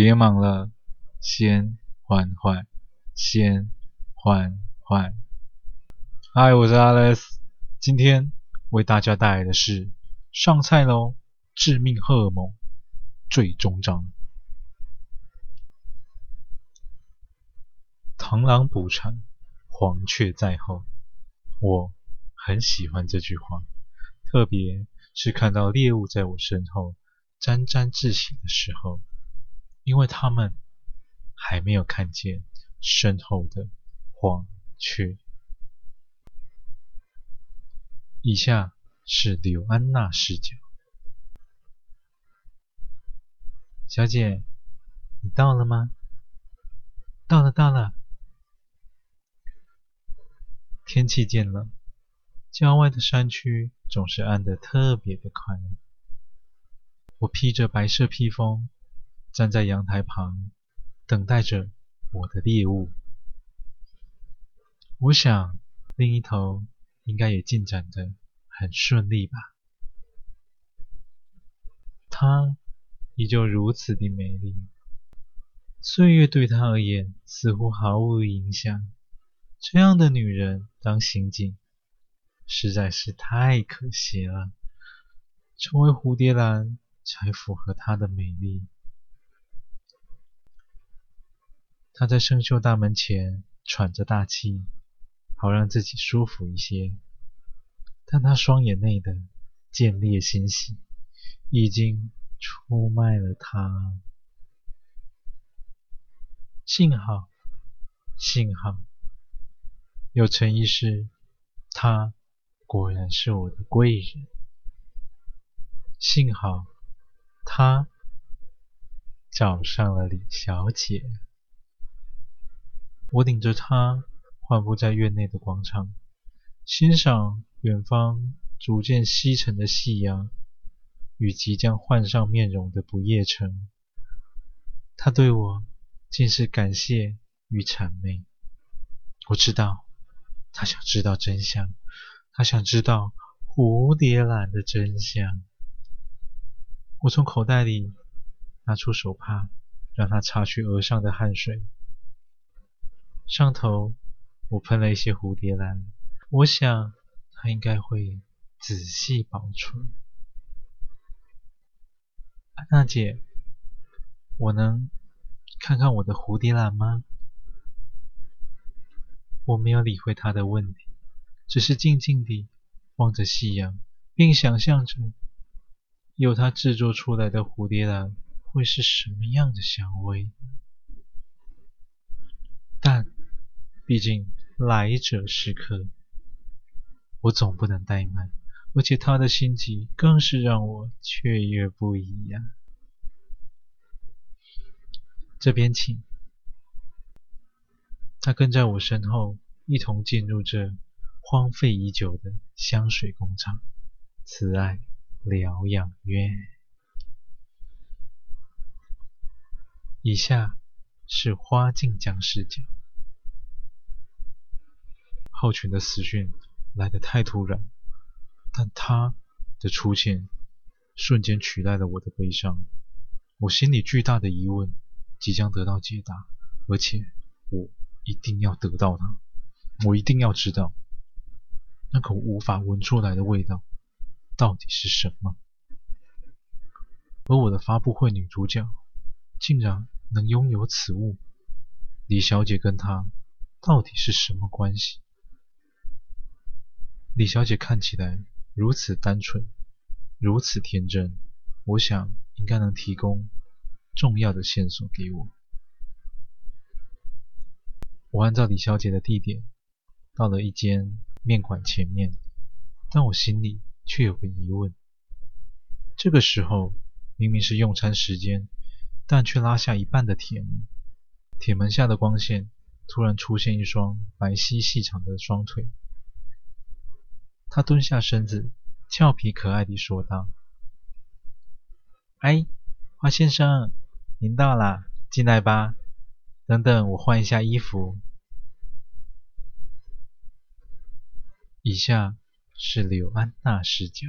别忙了，先缓缓，先缓缓。嗨，我是 Alex，今天为大家带来的是上菜喽，《致命荷尔蒙》最终章。螳螂捕蝉，黄雀在后。我很喜欢这句话，特别是看到猎物在我身后沾沾自喜的时候，因为他们还没有看见身后的黄雀。以下是柳安娜视角。小姐，你到了吗？到了，到了。天气渐冷，郊外的山区总是暗得特别的快。我披着白色披风，站在阳台旁，等待着我的猎物。我想，另一头应该也进展得很顺利吧。她依旧如此的美丽，岁月对她而言似乎毫无影响。这样的女人当刑警，实在是太可惜了。成为蝴蝶兰才符合她的美丽。他在生锈大门前喘着大气，好让自己舒服一些。但他双眼内的见猎欣喜已经出卖了他。幸好，幸好。有陈医师，他果然是我的贵人。幸好他找上了李小姐。我领着他缓步在院内的广场，欣赏远方逐渐西沉的夕阳与即将换上面容的不夜城。他对我尽是感谢与谄媚。我知道。他想知道真相，他想知道蝴蝶兰的真相。我从口袋里拿出手帕，让他擦去额上的汗水。上头我喷了一些蝴蝶兰，我想他应该会仔细保存。安娜姐，我能看看我的蝴蝶兰吗？我没有理会他的问题，只是静静地望着夕阳，并想象着由他制作出来的蝴蝶兰会是什么样的香味。但毕竟来者是客，我总不能怠慢，而且他的心急更是让我雀跃不已呀。这边请。他跟在我身后，一同进入这荒废已久的香水工厂——慈爱疗养院。以下是花镜江视角。浩群的死讯来得太突然，但他的出现瞬间取代了我的悲伤。我心里巨大的疑问即将得到解答，而且我。一定要得到它，我一定要知道那个无法闻出来的味道到底是什么。而我的发布会女主角竟然能拥有此物，李小姐跟她到底是什么关系？李小姐看起来如此单纯，如此天真，我想应该能提供重要的线索给我。我按照李小姐的地点到了一间面馆前面，但我心里却有个疑问：这个时候明明是用餐时间，但却拉下一半的铁门。铁门下的光线突然出现一双白皙细长的双腿。他蹲下身子，俏皮可爱地说道：“哎，花先生，您到啦，进来吧。”等等，我换一下衣服。以下是柳安娜视角。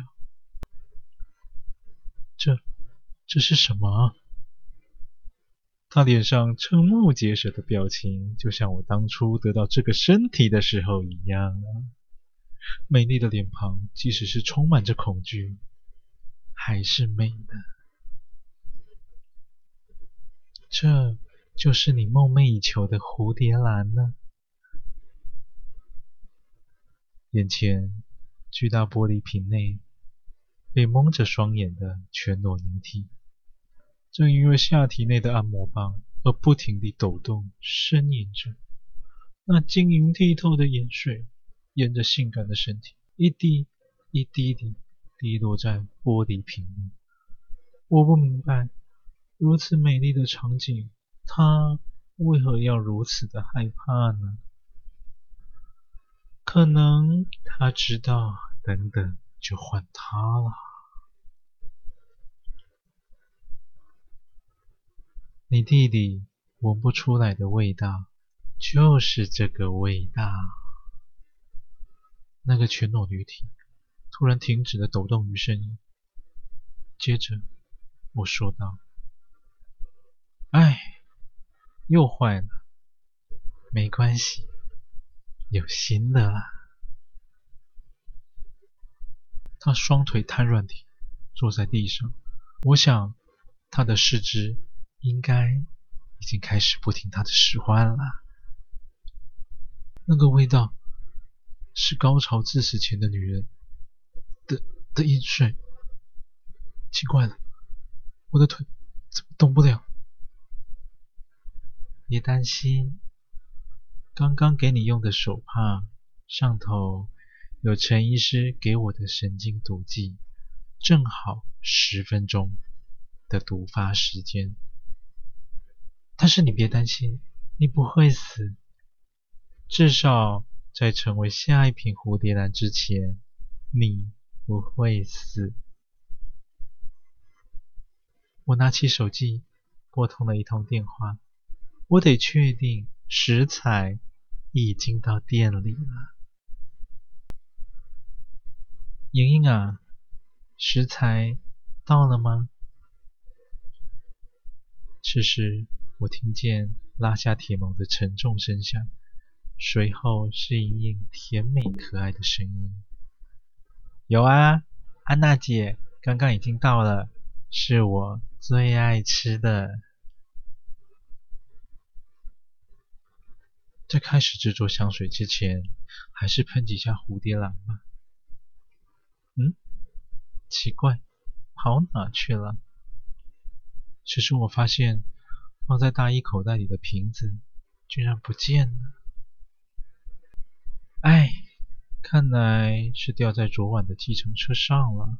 这，这是什么？他脸上瞠目结舌的表情，就像我当初得到这个身体的时候一样啊！美丽的脸庞，即使是充满着恐惧，还是美的。这就是你梦寐以求的蝴蝶兰呢？眼前巨大玻璃瓶内，被蒙着双眼的全裸女体，正因为下体内的按摩棒而不停地抖动呻吟着，那晶莹剔透的眼水沿着性感的身体一滴一滴滴滴落在玻璃瓶里。我不明白，如此美丽的场景，他为何要如此的害怕呢？可能他知道，等等就换他了。你弟弟闻不出来的味道，就是这个味道。那个全裸女体突然停止了抖动与声音，接着我说道：“哎，又坏了，没关系，有新的啦。”她双腿瘫软地坐在地上，我想她的四肢。应该已经开始不听他的使唤了。那个味道是高潮致死前的女人的的淫水。奇怪了，我的腿怎么动不了？别担心，刚刚给你用的手帕上头有陈医师给我的神经毒剂，正好十分钟的毒发时间。但是你别担心，你不会死。至少在成为下一瓶蝴蝶兰之前，你不会死。我拿起手机，拨通了一通电话。我得确定食材已经到店里了。莹莹啊，食材到了吗？此时。我听见拉下铁门的沉重声响，随后是莹莹甜美可爱的声音：“有啊，安娜姐，刚刚已经到了，是我最爱吃的。”在开始制作香水之前，还是喷几下蝴蝶兰吧。嗯，奇怪，跑哪去了？此时我发现。放在大衣口袋里的瓶子居然不见了！哎，看来是掉在昨晚的计程车上了。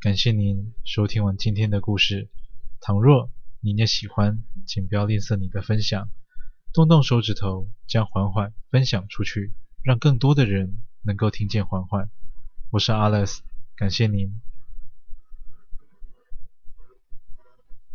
感谢您收听完今天的故事。倘若您也喜欢，请不要吝啬你的分享，动动手指头将缓缓分享出去，让更多的人能够听见缓缓。我是 Alex，感谢您。